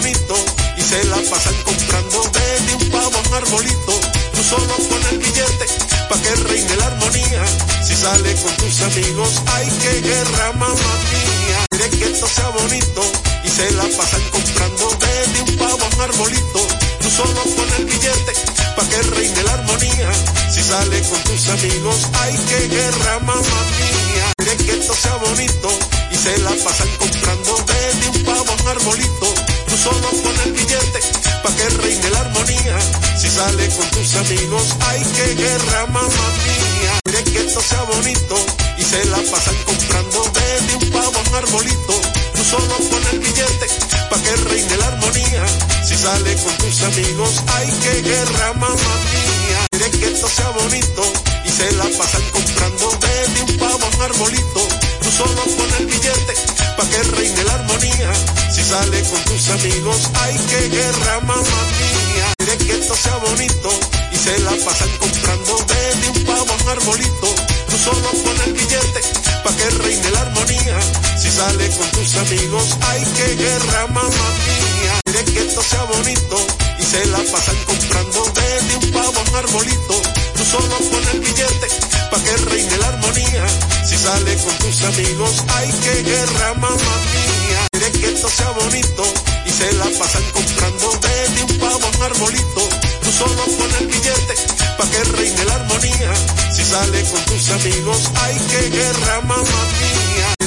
bonito y se la pasan comprando desde un pavo a un arbolito. Tú solo pon el billete pa' que reine la armonía. Si sale con tus amigos, hay que guerra, mamá mía. Quiere que esto sea bonito y se la pasan comprando desde un pavo a un arbolito. Tú solo pon el billete pa' que reine la armonía. Si sale con tus amigos, hay que guerra, mamá mía. Quiere que esto sea bonito y se la pasan comprando desde un pavo a un arbolito. Tú solo pon el billete pa' que reine la armonía. Si sale con tus amigos, hay que guerra, mamá mía. Quiere que esto sea bonito y se la pasan comprando desde un pavo a un arbolito. Tú solo pon el billete pa' que reine la armonía. Si sale con tus amigos, hay que guerra, mamá mía. Quiere que esto sea bonito y se la pasan comprando desde un pavo a un arbolito. Tú solo pon el billete pa' que reine la armonía. Si sale con tus amigos, hay que guerra, mamá mía. Quiere que esto sea bonito y se la pasan comprando desde un pavo a un arbolito. Tú solo pon el billete pa' que reine la armonía. Si sale con tus amigos, hay que guerra, mamá mía. Quiere que esto sea bonito y se la pasan comprando desde un pavo a un arbolito. Tú solo pon el billete pa' que reine la armonía. Si sale con tus amigos, hay que guerra, mamá mía. Quiere que esto sea bonito y se la pasan comprando desde un pavo a un arbolito. Tú solo pon el billete pa' que reine la armonía. Si sale con tus amigos, hay que guerra, mamá mía.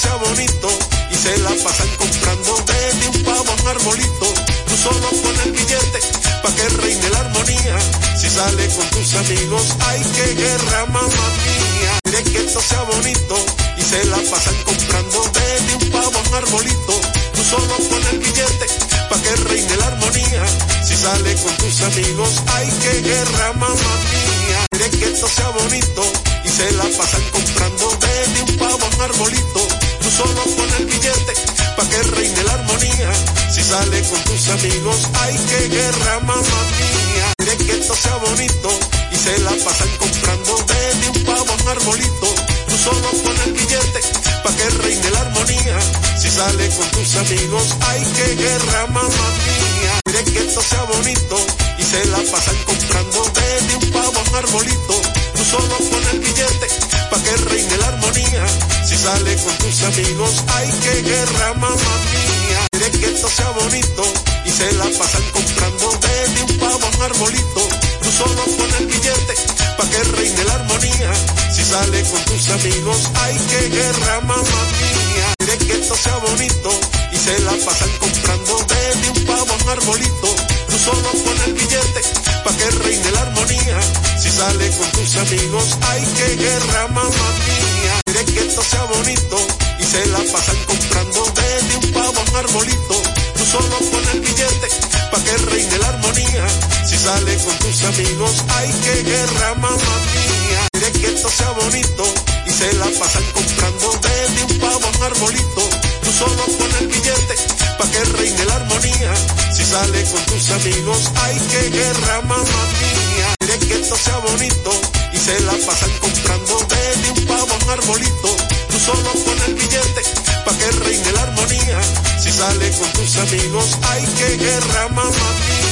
Sea bonito y se la pasan comprando desde un pavo a un arbolito. Tú solo pon el billete pa' que reine la armonía. Si sale con tus amigos, hay que guerra, mamá mía. Quiere que esto sea bonito y se la pasan comprando desde un pavo a un arbolito. Tú solo pon el billete pa' que reine la armonía. Si sale con tus amigos, hay que guerra, mamá mía. Quiere que esto sea bonito y se la pasan comprando desde un pavo a un arbolito. Tú solo pon el billete pa' que reine la armonía. Si sale con tus amigos, hay que guerra, mamá mía. Quiere que esto sea bonito y se la pasan comprando desde un pavo a un arbolito. Tú solo pon el billete pa' que reine la armonía. Si sale con tus amigos, hay que guerra, mamá mía. Quiere que esto sea bonito y se la pasan comprando desde un pavo a un arbolito. Tú solo pon el billete pa' que reine la armonía. Si sale con tus amigos, hay que guerra, mamá mía. Quiere que esto sea bonito y se la pasan comprando desde un pavo a un arbolito. Tú solo pon el billete pa' que reine la armonía. Si sale con tus amigos, hay que guerra, mamá mía. Quiere que esto sea bonito y se la pasan comprando desde un pavo a un arbolito. Tú solo pon el billete pa' que reine la armonía. Si sale con tus amigos, hay que guerra, mamá mía. Quiere que esto sea bonito y se la pasan comprando desde un pavo a un arbolito. Tú solo sale con tus amigos, hay que guerra, mamá mía. Quiere que esto sea bonito y se la pasan comprando desde un pavo a un arbolito. Tú solo pon el billete pa' que reine la armonía. Si sale con tus amigos, hay que guerra, mamá mía. Quiere que esto sea bonito y se la pasan comprando desde un pavo a un arbolito. Tú solo pon el billete pa' que reine la armonía. Si sale con tus amigos, hay que guerra, mamá mía.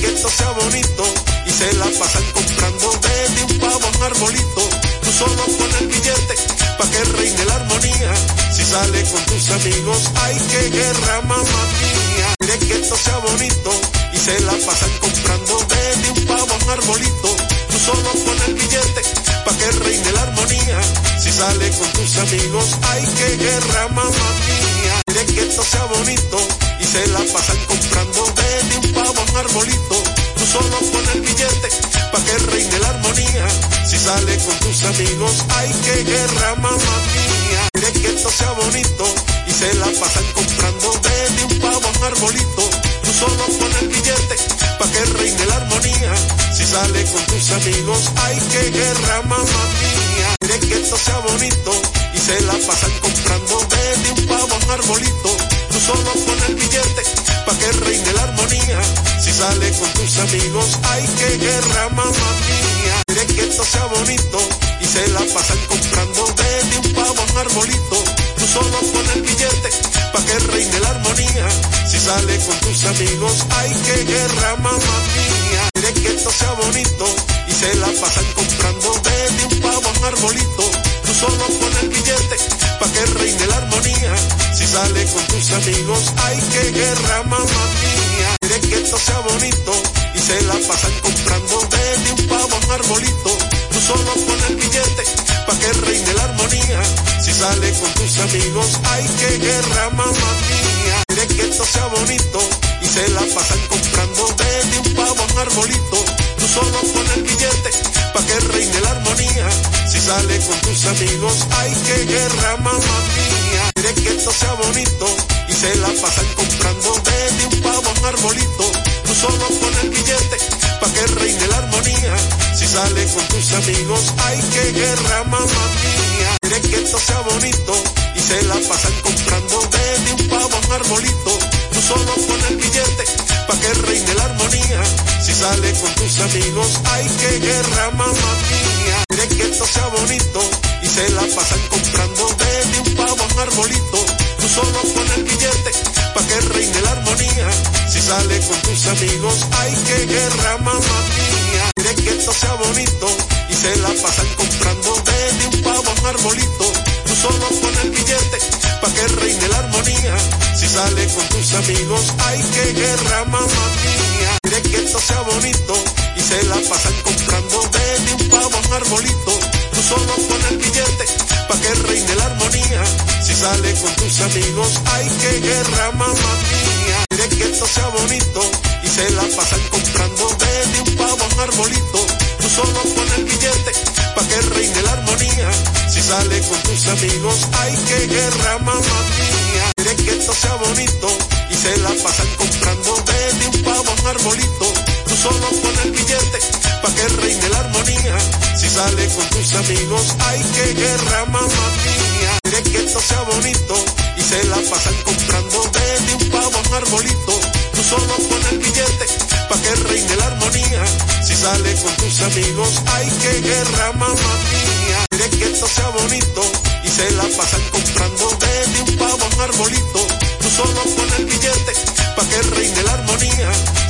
Que esto sea bonito y se la pasan comprando desde un pavo a un arbolito. Tú solo pon el billete pa' que reine la armonía. Si sale con tus amigos, hay que guerra, mamá mía. Quiere que esto sea bonito y se la pasan comprando desde un pavo a un arbolito. Tú solo pon el billete pa' que reine la armonía. Si sale con tus amigos, hay que guerra, mamá mía. Quiere que esto sea bonito y se la pasan comprando desde un un arbolito. Tú solo pon el billete pa' que reine la armonía. Si sale con tus amigos, hay que guerra, mamá mía. Quiere que esto sea bonito y se la pasan comprando desde un pavo a un arbolito. Tú solo pon el billete pa' que reine la armonía. Si sale con tus amigos, hay que guerra, mamá mía. Quiere que esto sea bonito y se la pasan comprando desde un pavo un arbolito. Tú solo pon el billete pa' que reine la armonía. Si sale con tus amigos, hay que guerra, mamá mía. Quiere que esto sea bonito y se la pasan comprando desde un pavo un arbolito. Tú solo pon el billete pa' que reine la armonía. Si sale con tus amigos, ay que guerra mamá mía. Esto sea bonito y se la pasan comprando desde un pavo a un arbolito. Tú solo pon el billete pa' que reine la armonía. Si sale con tus amigos, ay que guerra mamá mía. Quiere que esto sea bonito se la pasan comprando desde un pavo a un arbolito. Tú solo pon el billete pa' que reine la armonía. Si sale con tus amigos, ay que guerra mamá mía. Quiere que esto sea bonito y se la pasan comprando desde un pavo a un arbolito. Tú solo pon el billete sale con tus amigos, ay que guerra mamá mía. Quiere que esto sea bonito y se la pasan comprando desde un pavo a un arbolito. Tú solo pon el billete pa' que reine la armonía. Si sale con tus amigos, ay que guerra mamá mía. Quiere que esto sea bonito y se la pasan comprando desde un pavo a un arbolito. Tú solo pon el billete pa' que reine la armonía. Si sale con tus amigos, ay que guerra mamá mía. Que esto sea bonito y se la pasan comprando desde un pavo a un arbolito. Tú solo pon el billete pa' que reine la armonía. Si sale con tus amigos, ay que guerra mamá mía. Quiere que esto sea bonito y se la pasan comprando desde un pavo a un arbolito. Tú solo pon el billete pa' que reine la armonía. Si sale con tus amigos, ay que guerra mamá mía. Quiere que esto sea bonito y se la pasan comprando arbolito. Tú solo pon el billete pa' que reine la armonía. Si sale con tus amigos, ay que guerra mamá mía. Quiere que esto sea bonito y se la pasan comprando desde un pavo a un arbolito. Tú solo pon el billete pa' que reine la armonía. Si sale con tus amigos, ay que guerra mamá mía. Quiere que esto sea bonito y se la pasan comprando desde un pavo a un arbolito. Tú solo pon el billete pa' que reine la armonía. Si sale con tus amigos, ay que guerra mamá mía. Quiere que esto sea bonito y se la pasan comprando desde un pavo a un arbolito. Tú solo pon el billete pa' que reine la armonía. Si sale con tus amigos, ay que guerra mamá mía. Quiere que esto sea bonito y se la pasan comprando desde un pavo a un arbolito. Tú solo pon el billete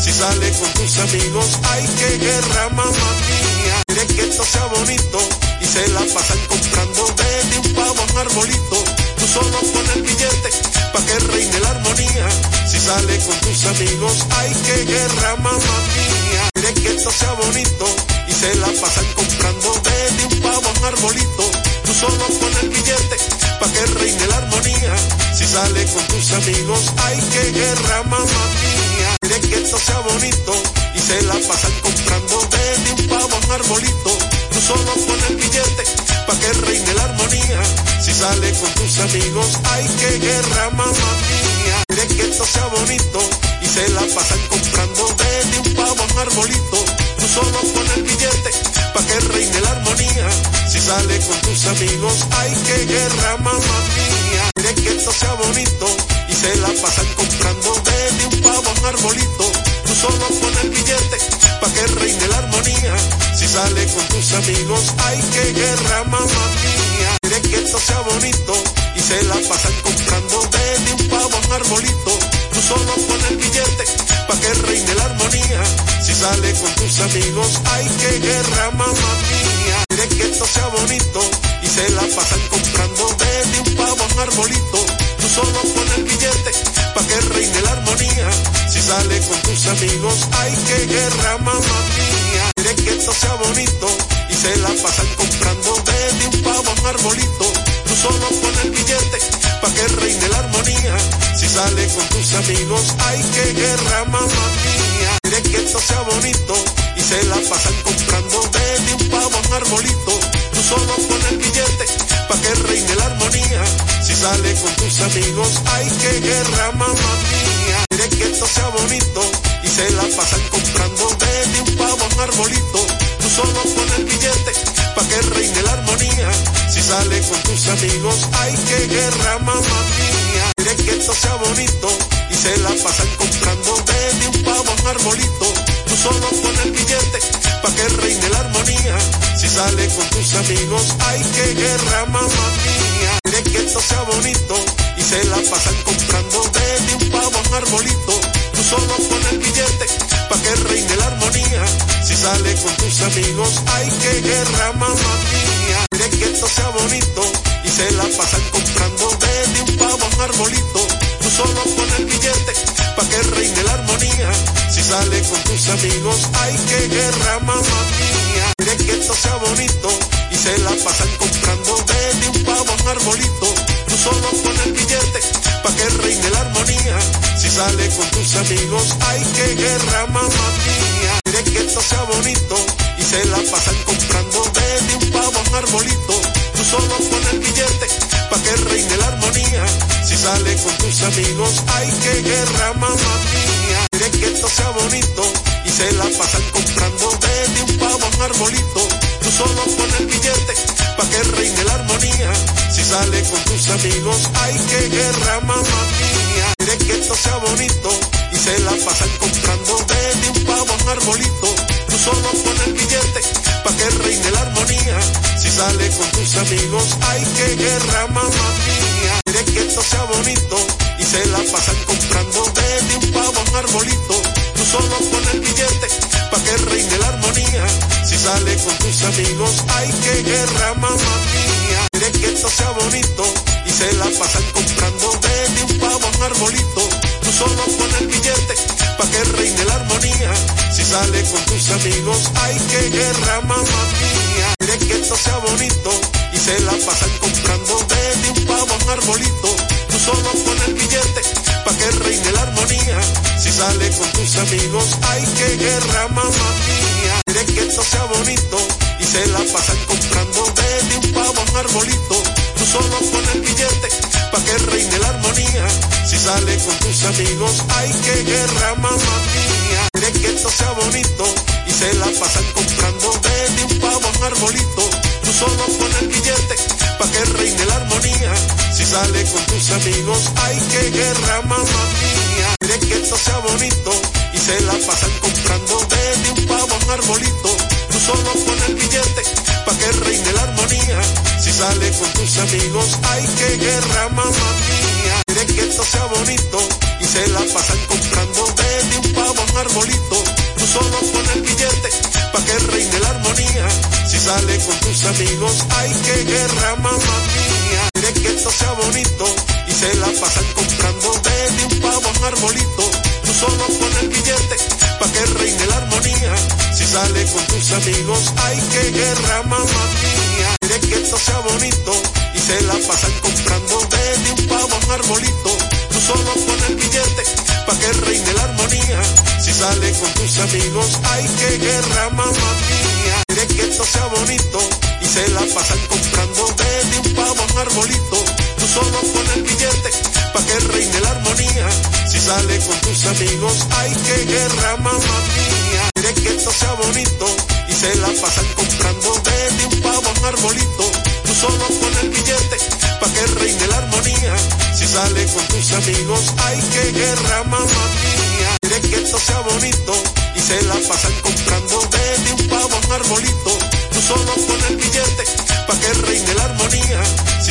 Si sale con tus amigos, ay que guerra mamá mía. Quiere que esto sea bonito y se la pasan comprando desde un pavo a un arbolito. Tú solo pon el billete pa' que reine la armonía. Si sale con tus amigos, ay que guerra mamá mía. Quiere que esto sea bonito y se la pasan comprando desde un pavo a un arbolito. Tú solo pon el billete pa' que reine la armonía. Si sale con tus amigos, ay que guerra mamá mía. Quiere que esto sea bonito y se la pasan comprando desde un pavo a un arbolito. Tú solo pon el billete pa' que reine la armonía. Si sale con tus amigos, ay que guerra mamá mía. Quiere que esto sea bonito y se la pasan comprando desde un pavo a un arbolito. Tú solo pon el billete pa' que reine la armonía. Si sale con tus amigos, ay que guerra mamá mía. Quiere que esto sea bonito y se la pasan comprando desde un pavo a un arbolito. Tú solo pon el billete pa' que reine la armonía. Si sale con tus amigos, ay que guerra mamá mía. Quiere que esto sea bonito y se la pasan comprando desde un pavo a un arbolito. Tú solo pon el billete pa' que reine la armonía. Si sale con tus amigos, ay que guerra mamá mía. Que esto sea bonito se la pasan comprando desde un pavo a un arbolito. Tú solo pon el billete pa' que reine la armonía. Si sale con tus amigos, ay que guerra mamá mía. Quiere que esto sea bonito y se la pasan comprando desde un pavo a un arbolito. Tú solo pon el billete pa' que reine la armonía. Si sale con tus amigos, ay que guerra mamá mía. Quiere que esto sea bonito y se la pasan comprando desde un pavo a un arbolito. Tú solo pon el billete pa' que reine la armonía. Si sale con tus amigos, ay que guerra mamá mía. Quiere que esto sea bonito y se la pasan comprando desde un pavo a un arbolito. Tú solo pon el billete pa' que reine la armonía. Si sale con tus amigos, ay que guerra mamá mía. Quiere que esto sea bonito y se la pasan comprando desde un pavo a un arbolito. Tú solo pon el billete pa' que reine la armonía. Si sale con tus amigos, ay que guerra mamá mía. Quiere que esto sea bonito y se la pasan comprando desde un pavo a un arbolito. Tú solo pon el billete pa' que reine la armonía. Si sale con tus amigos, hay que guerra, mamá mía. Quiere que esto sea bonito y se la pasan comprando desde un pavo a un arbolito. Tú solo pon el billete pa' que reine la armonía. Si sale con tus amigos, hay que guerra, mamá mía. Quiere que esto sea bonito y se la pasan comprando arbolito. Tú solo pon el billete pa' que reine la armonía. Si sale con tus amigos, hay que guerra, mamá mía. Quiere que esto sea bonito y se la pasan comprando desde un pavo a un arbolito. Tú solo pon el billete pa' que reine la armonía. Si sale con tus amigos, hay que guerra, mamá mía. Quiere que esto sea bonito y se la pasan comprando desde un pavo a un arbolito. Tú solo pon el billete pa' que reine la armonía. Si sale con tus amigos, hay que guerra, mamá mía. Quiere que esto sea bonito y se la pasan comprando desde un pavo a un arbolito. Tú solo pon el billete pa' que reine la armonía. Si sale con tus amigos, hay que guerra, mamá mía. Quiere que esto sea bonito y se la pasan comprando desde un pavo a un arbolito. Tú solo pon el billete sale con tus amigos, hay que guerra, mamá mía. Quiere que esto sea bonito y se la pasan comprando desde un pavo a un arbolito. Tú solo pon el billete pa' que reine la armonía. Si sale con tus amigos, hay que guerra, mamá mía. Quiere que esto sea bonito y se la pasan comprando desde un pavo a un arbolito. Tú solo pon el billete pa' que reine la armonía. Si sale con tus amigos, hay que guerra, mamá mía. Quiere que esto sea bonito y se la pasan comprando desde un pavo a un arbolito. Tú solo pon el billete pa' que reine la armonía. Si sale con tus amigos, hay que guerra, mamá mía. Que esto sea bonito y se la pasan comprando desde un pavo a un arbolito. Tú solo pon el billete pa' que reine la armonía. Si sale con tus amigos, hay que guerra, mamá mía. Quiere que esto sea bonito y se la pasan comprando desde un pavo a un arbolito. Tú solo pon el billete pa' que reine la armonía. Si sale con tus amigos, hay que guerra, mamá mía. Quiere que esto sea bonito y se la pasan comprando desde un pavo a un arbolito. Tú solo pon el billete pa' que reine la armonía. Si sale con tus amigos, hay que guerra, mamá mía. Quiere que esto sea bonito y se la pasan comprando desde un pavo a un arbolito. Tú solo pon el billete pa' que reine la armonía. Si sale con tus amigos, hay que guerra, mamá mía. Esto sea bonito y se la pasan comprando desde un pavo a un arbolito. Tú solo pon el billete pa' que reine la armonía. Si sale con tus amigos, hay que guerra, mamá mía. Quiere que esto sea bonito y se la pasan comprando desde un pavo a un arbolito. Tú solo pon el billete pa' que reine la armonía. Si sale con tus amigos, hay que guerra, mamá mía. Quiere que esto sea bonito y se la pasan comprando desde un pavo a un arbolito. Tú solo pon el billete pa' que reine la armonía. Si sale con tus amigos, hay que guerra, mamá mía. Quiere que esto sea bonito y se la pasan comprando desde un pavo a un arbolito. Tú solo pon el billete pa' que reine la armonía.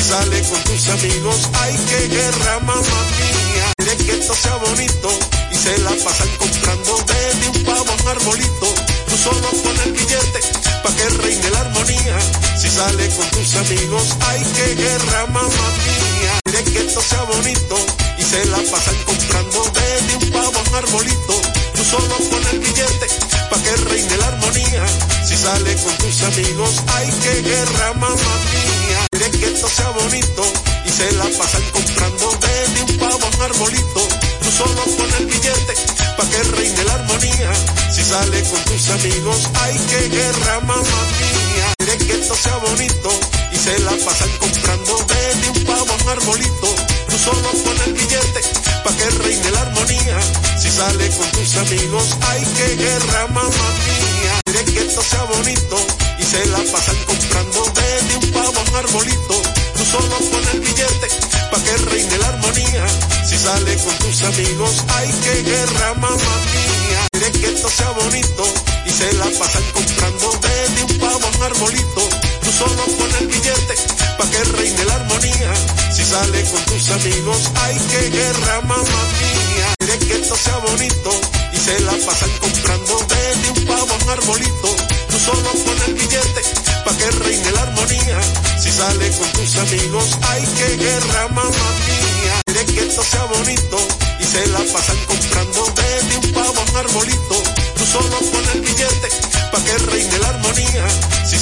Sale con tus amigos, hay que guerra, mamá mía. Quiere que esto sea bonito y se la pasan comprando desde un pavo a un arbolito. Tú solo pon el billete pa' que reine la armonía. Si sale con tus amigos, hay que guerra, mamá mía. Quiere que esto sea bonito y se la pasan comprando desde un pavo a un arbolito. Tú solo pon el billete pa' que reine la armonía. Si sale con tus amigos, hay que guerra, mamá mía. Quiere que esto sea bonito y se la pasan comprando desde un pavo a un arbolito. Tú solo pon el billete pa' que reine la armonía. Si sale con tus amigos, hay que guerra, mamá mía. Quiere que esto sea bonito y se la pasan comprando desde un pavo a un arbolito. Tú solo pon el billete pa' que reine la armonía. Si sale con tus amigos, hay que guerra, mamá mía. Quiere que esto sea bonito y se la pasan comprando desde un pavo a un arbolito. Tú solo pon el billete pa' que reine la armonía. Si sale con tus amigos, hay que guerra, mamá mía. quiere que esto sea bonito y se la pasan comprando desde un pavo a un arbolito. Tú solo pones el billete pa' que reine la armonía. Si sale con tus amigos, hay que guerra, mamá mía. Quiere que esto sea bonito y se la pasan comprando desde un pavo a un arbolito. Tú solo pones el billete pa' que reine la armonía. Si sale con tus amigos, hay que guerra, mamá mía. Quiere que esto sea bonito y se la pasan comprando desde un pavo a un arbolito. Tú solo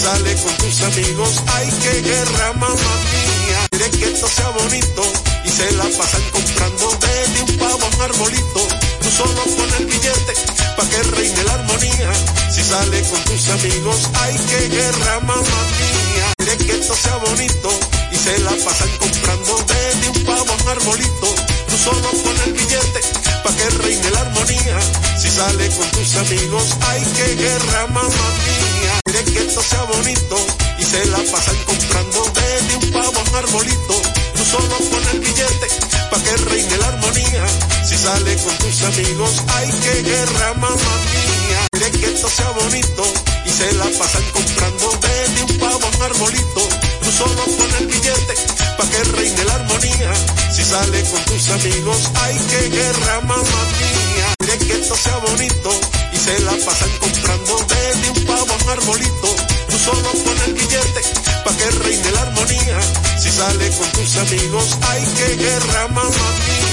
sale con tus amigos, hay que guerra, mamá mía. Quiere que esto sea bonito y se la pasan comprando desde un pavo a un arbolito. Tú solo pones el billete pa' que reine la armonía. Si sale con tus amigos, hay que guerra, mamá mía. Quiere que esto sea bonito y se la pasan comprando desde un pavo a un arbolito. Tú solo pones el billete pa' que reine la armonía. Si sale con tus amigos, hay que guerra, mamá mía. Quiere que esto sea bonito y se la pasan comprando desde un pavo a un arbolito. Tú solo pones el billete pa' que reine la armonía. Si sale con tus amigos, hay que guerra, mamá mía. Quiere que esto sea bonito y se la pasan comprando desde un pavo a un arbolito. Tú solo pones el billete pa' que reine la armonía. Si sale con tus amigos, hay que guerra, mamá mía. Quiere que esto sea bonito y se la pasan comprando desde un pavo a un arbolito. Tú solo pones el billete pa' que reine la armonía. Si sale con tus amigos, hay que guerra, mamá mía.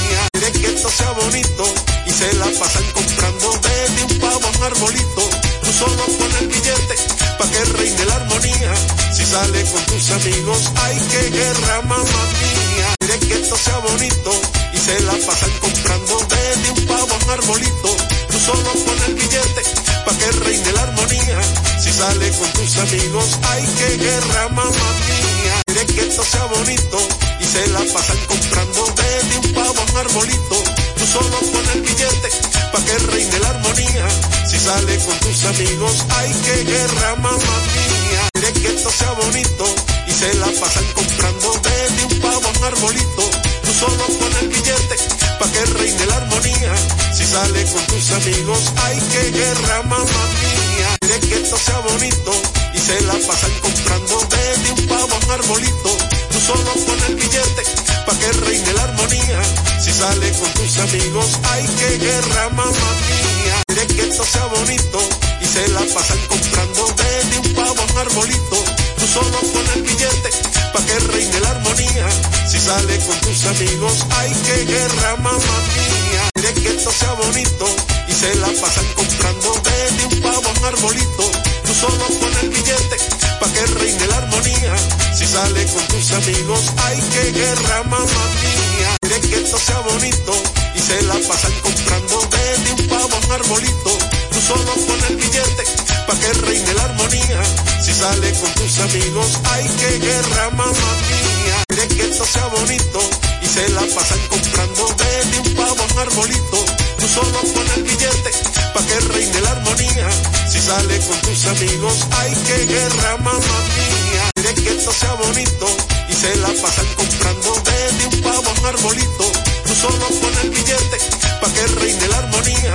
Quiere que esto sea bonito y se la pasan comprando desde un pavo a un arbolito. Tú solo pones el billete pa' que reine la armonía. Si sale con tus amigos, hay que guerra, mamá mía. Quiere que esto sea bonito y se la pasan comprando desde un pavo a un arbolito. Tú solo pones el billete pa' que reine la armonía. Si sale con tus amigos, hay que guerra, mamá mía. Que esto sea bonito y se la pasan comprando desde un pavo a un arbolito. Tú solo pones el billete pa' que reine la armonía. Si sale con tus amigos, hay que guerra, mamá mía. Que esto sea bonito y se la pasan comprando desde un pavo a un arbolito. Tú solo pones el billete pa' que reine la armonía. Si sale con tus amigos, hay que guerra, mamá mía. Quiere que esto sea bonito y se la pasan comprando desde un pavo a un arbolito. Tú solo pones el billete pa' que reine la armonía. Si sale con tus amigos, hay que guerra, mamá mía. Quiere que esto sea bonito y se la pasan comprando desde un pavo a un arbolito. Tú solo Si sale con tus amigos, hay que guerra, mamá mía. Quiere que esto sea bonito y se la pasan comprando desde un pavo a un arbolito. Tú solo pones el billete pa' que reine la armonía. Si sale con tus amigos, hay que guerra, mamá mía. Quiere que esto sea bonito y se la pasan comprando desde un pavo a un arbolito. Tú solo pones el billete pa' que reine la armonía. Si sale con tus amigos, hay que guerra, mamá mía. Quiere que esto sea bonito y se la pasan comprando desde un pavo un arbolito. Tú solo pones el billete pa' que reine la armonía. Si sale con tus amigos, hay que guerra, mamá mía. Quiere que esto sea bonito y se la pasan comprando desde un pavo un arbolito. Tú solo pones el billete pa' que reine la armonía.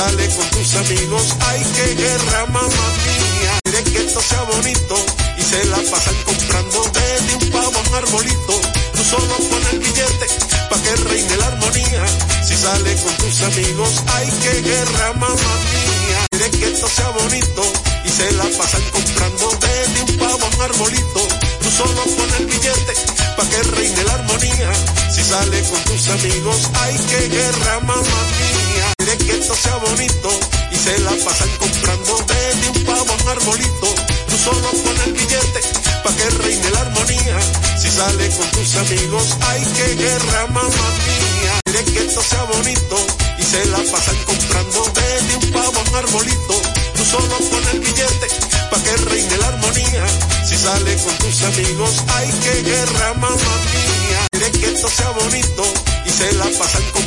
Sale con tus amigos, hay que guerra, mamá mía. Quiere que esto sea bonito y se la pasan comprando desde un pavo a un arbolito. Tú solo pones el billete pa' que reine la armonía. Si sale con tus amigos, hay que guerra, mamá mía. Quiere que esto sea bonito y se la pasan comprando desde un pavo a un arbolito. Tú solo pones el billete pa' que reine la armonía. Si sale con tus amigos, hay que guerra, mamá mía. Quiere que esto sea bonito y se la pasan comprando desde un pavo a un arbolito. Tú solo pones el billete pa' que reine la armonía. Si sale con tus amigos, hay que guerra, mamá mía. Quiere que esto sea bonito y se la pasan comprando desde un pavo a un arbolito. Tú solo pones el billete pa' que reine la armonía. Si sale con tus amigos, hay que guerra, mamá mía. Quiere que esto sea bonito y se la pasan comprando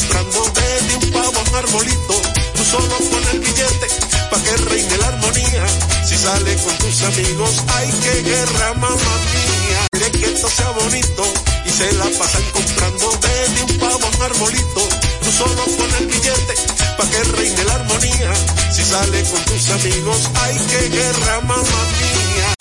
Tú solo pones el billete pa' que reine la armonía. Si sale con tus amigos, hay que guerra, mamá mía. Quiere que esto sea bonito y se la pasan comprando desde un pavo a un arbolito. Tú solo pones el billete pa' que reine la armonía. Si sale con tus amigos, ay, qué guerra, mamá mía.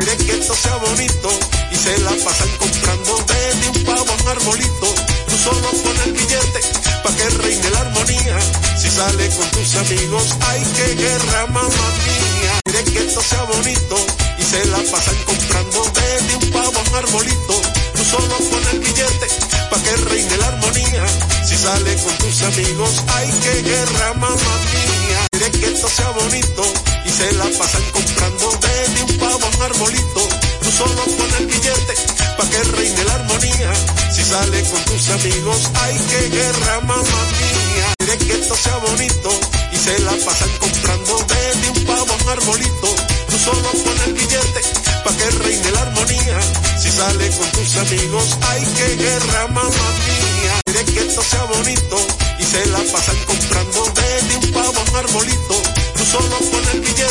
Que sea bonito y se la pasan comprando desde un pavo a un arbolito. Tú solo pon el billete pa' que reine la armonía. Si sale con tus amigos, ay, qué guerra, mamá mía. Quiere que esto sea bonito y se la pasan comprando desde un pavo a un arbolito. Tú solo pon el billete pa' que reine la armonía. Si sale con tus amigos, ay, qué guerra, mamá mía. Quiere que esto sea bonito y se la pasan comprando desde un pavo a un arbolito. Tú solo pon el billete pa' que reine la armonía. Si sale con tus amigos, ay, qué guerra, mamá mía. Quiere que esto sea bonito y se la pasan comprando desde un pavo a un arbolito. Tú solo pon el billete pa' que reine la armonía. Si sale con tus amigos, ay, qué guerra, mamá mía. Quiere que esto sea bonito y se la pasan comprando desde un pavo a un arbolito. Tú solo pon el billete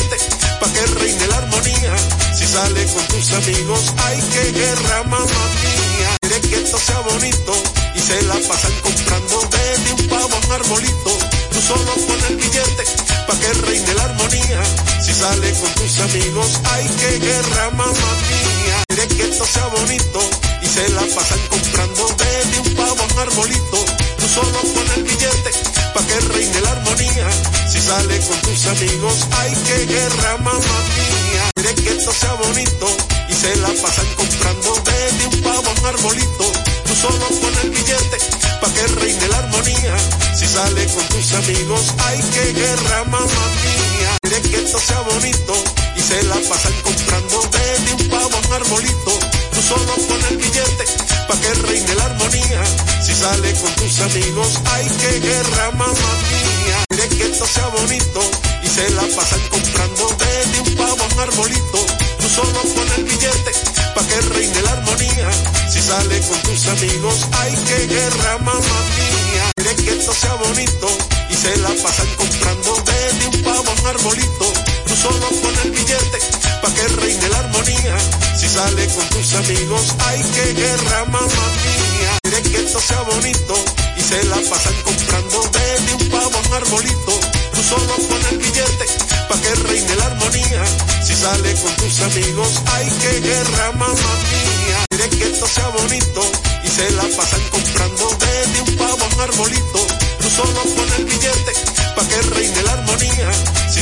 sale con tus amigos, ay, qué guerra, mamá mía. Quiere que esto sea bonito y se la pasan comprando desde un pavo a un arbolito. Tú solo pon el billete pa' que reine la armonía. Si sale con tus amigos, ay, qué guerra, mamá mía. Quiere que esto sea bonito y se la pasan comprando desde un pavo a un arbolito. Tú solo pon el billete pa' que reine la armonía. Si sale con tus amigos, ay, qué guerra, mamá mía. Quiere que esto sea bonito y se la pasan comprando desde un pavo a un arbolito. Tú solo pon el billete pa' que reine la armonía. Si sale con tus amigos, ay, qué guerra, mamá mía. Quiere que esto sea bonito y se la pasan comprando desde un pavo a un arbolito. Tú solo pon el billete pa' que reine la armonía. Si sale con tus amigos, ay, qué guerra, mamá mía. Quiere que esto sea bonito y se la pasan comprando desde un pavo a un arbolito. Tú solo pon el billete pa' que reine la armonía. Si sale con tus amigos, ay, qué guerra, mamá mía. Quiere que esto sea bonito y se la pasan comprando desde un pavo a un arbolito. Tú solo pon el billete pa' que reine la armonía. Si sale con tus amigos, ay, qué guerra, mamá mía. Quiere que esto sea bonito y se la pasan comprando desde un pavo a un arbolito. Tú solo pon el billete pa' que reine la armonía. Si sale con tus amigos, ay, qué guerra, mamá mía. Quiere que esto sea bonito y se la pasan comprando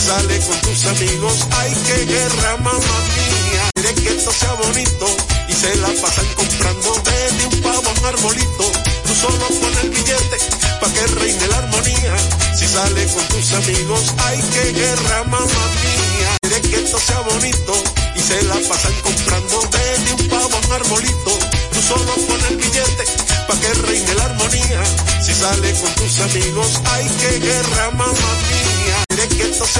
Si sale con tus amigos, ay, qué guerra, mamá mía. Quiere que esto sea bonito y se la pasan comprando desde un pavo a un arbolito. Tú solo pon el billete pa' que reine la armonía. Si sale con tus amigos, ay, qué guerra, mamá mía. Quiere que esto sea bonito y se la pasan comprando desde un pavo a un arbolito. Tú solo pon el billete pa' que reine la armonía. Si sale con tus amigos, ay, qué guerra, mamá mía.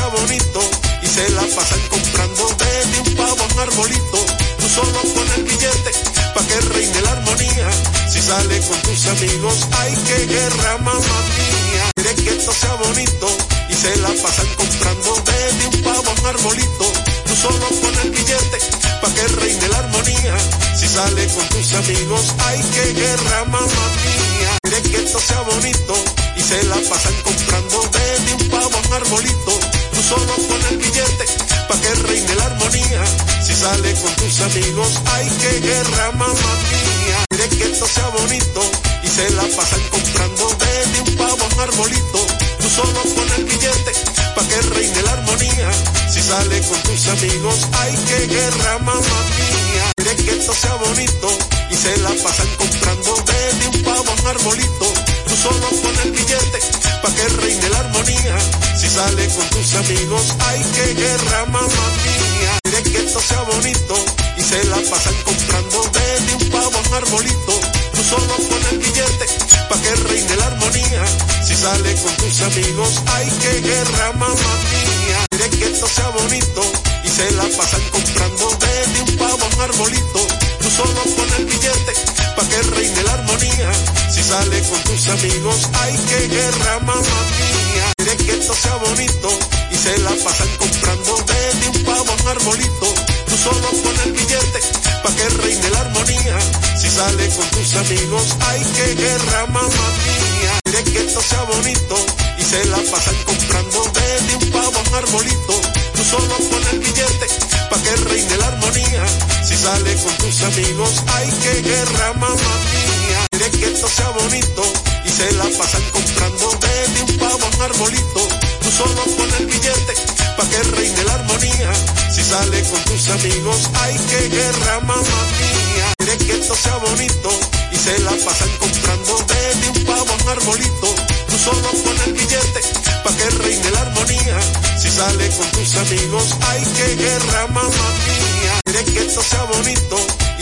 Bonito y se la pasan comprando desde un pavo a un arbolito. Tú solo pon el billete pa' que reine la armonía. Si sale con tus amigos, ay, qué guerra, mamá mía. Quiere que esto sea bonito y se la pasan comprando desde un pavo a un arbolito. Tú solo pon el billete pa' que reine la armonía. Si sale con tus amigos, ay, qué guerra, mamá mía. Quiere que esto sea bonito y se la pasan comprando desde un pavo a un arbolito. Tú solo pon el billete pa' que reine la armonía. Si sale con tus amigos, ay, qué guerra, mamá mía. Quiere que esto sea bonito y se la pasan comprando desde un pavo a un arbolito. Tú solo pon el billete pa' que reine la armonía. Si sale con tus amigos, ay, qué guerra, mamá mía. Quiere que esto sea bonito y se la pasan comprando desde un pavo a un arbolito. Tú solo pon el billete pa' que reine la armonía. Si sale con tus amigos, ay, qué guerra, mamá mía. Quiere que esto sea bonito y se la pasan comprando desde un pavo a un arbolito. Tú solo pon el billete pa' que reine la armonía. Si sale con tus amigos, ay, qué guerra, mamá mía. Quiere que esto sea bonito y se la pasan comprando desde un pavo a un arbolito. Tú solo pon el billete pa' que reine la armonía. Si sale con tus amigos, ay, qué guerra, mamá mía. Quiere que esto sea bonito y se la pasan comprando desde un pavo a un arbolito. Tú solo pon el billete pa' que reine la armonía. Si sale con tus amigos, ay, qué guerra, mamá mía. Quiere que esto sea bonito y se la pasan comprando desde un pavo a un arbolito. Tú solo pon el billete pa' que reine la armonía. Si sale con tus amigos, hay que guerra, mamá mía. Que esto sea bonito y se la pasan comprando desde un pavo a un arbolito. Tú solo pon el billete pa' que reine la armonía. Si sale con tus amigos, hay que guerra, mamá mía. Quiere que esto sea bonito y se la pasan comprando desde un pavo un arbolito. Tú solo pon el billete pa' que reine la armonía. Si sale con tus amigos, hay que guerra, mamá mía. Quiere que esto sea bonito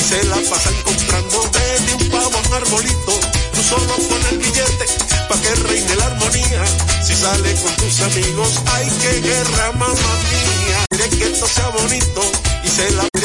se la pasan comprando desde un pavo a un arbolito. Tú solo pon el billete pa' que reine la armonía. Si sale con tus amigos, hay que guerra, mamá mía. Quiere que esto sea bonito y se la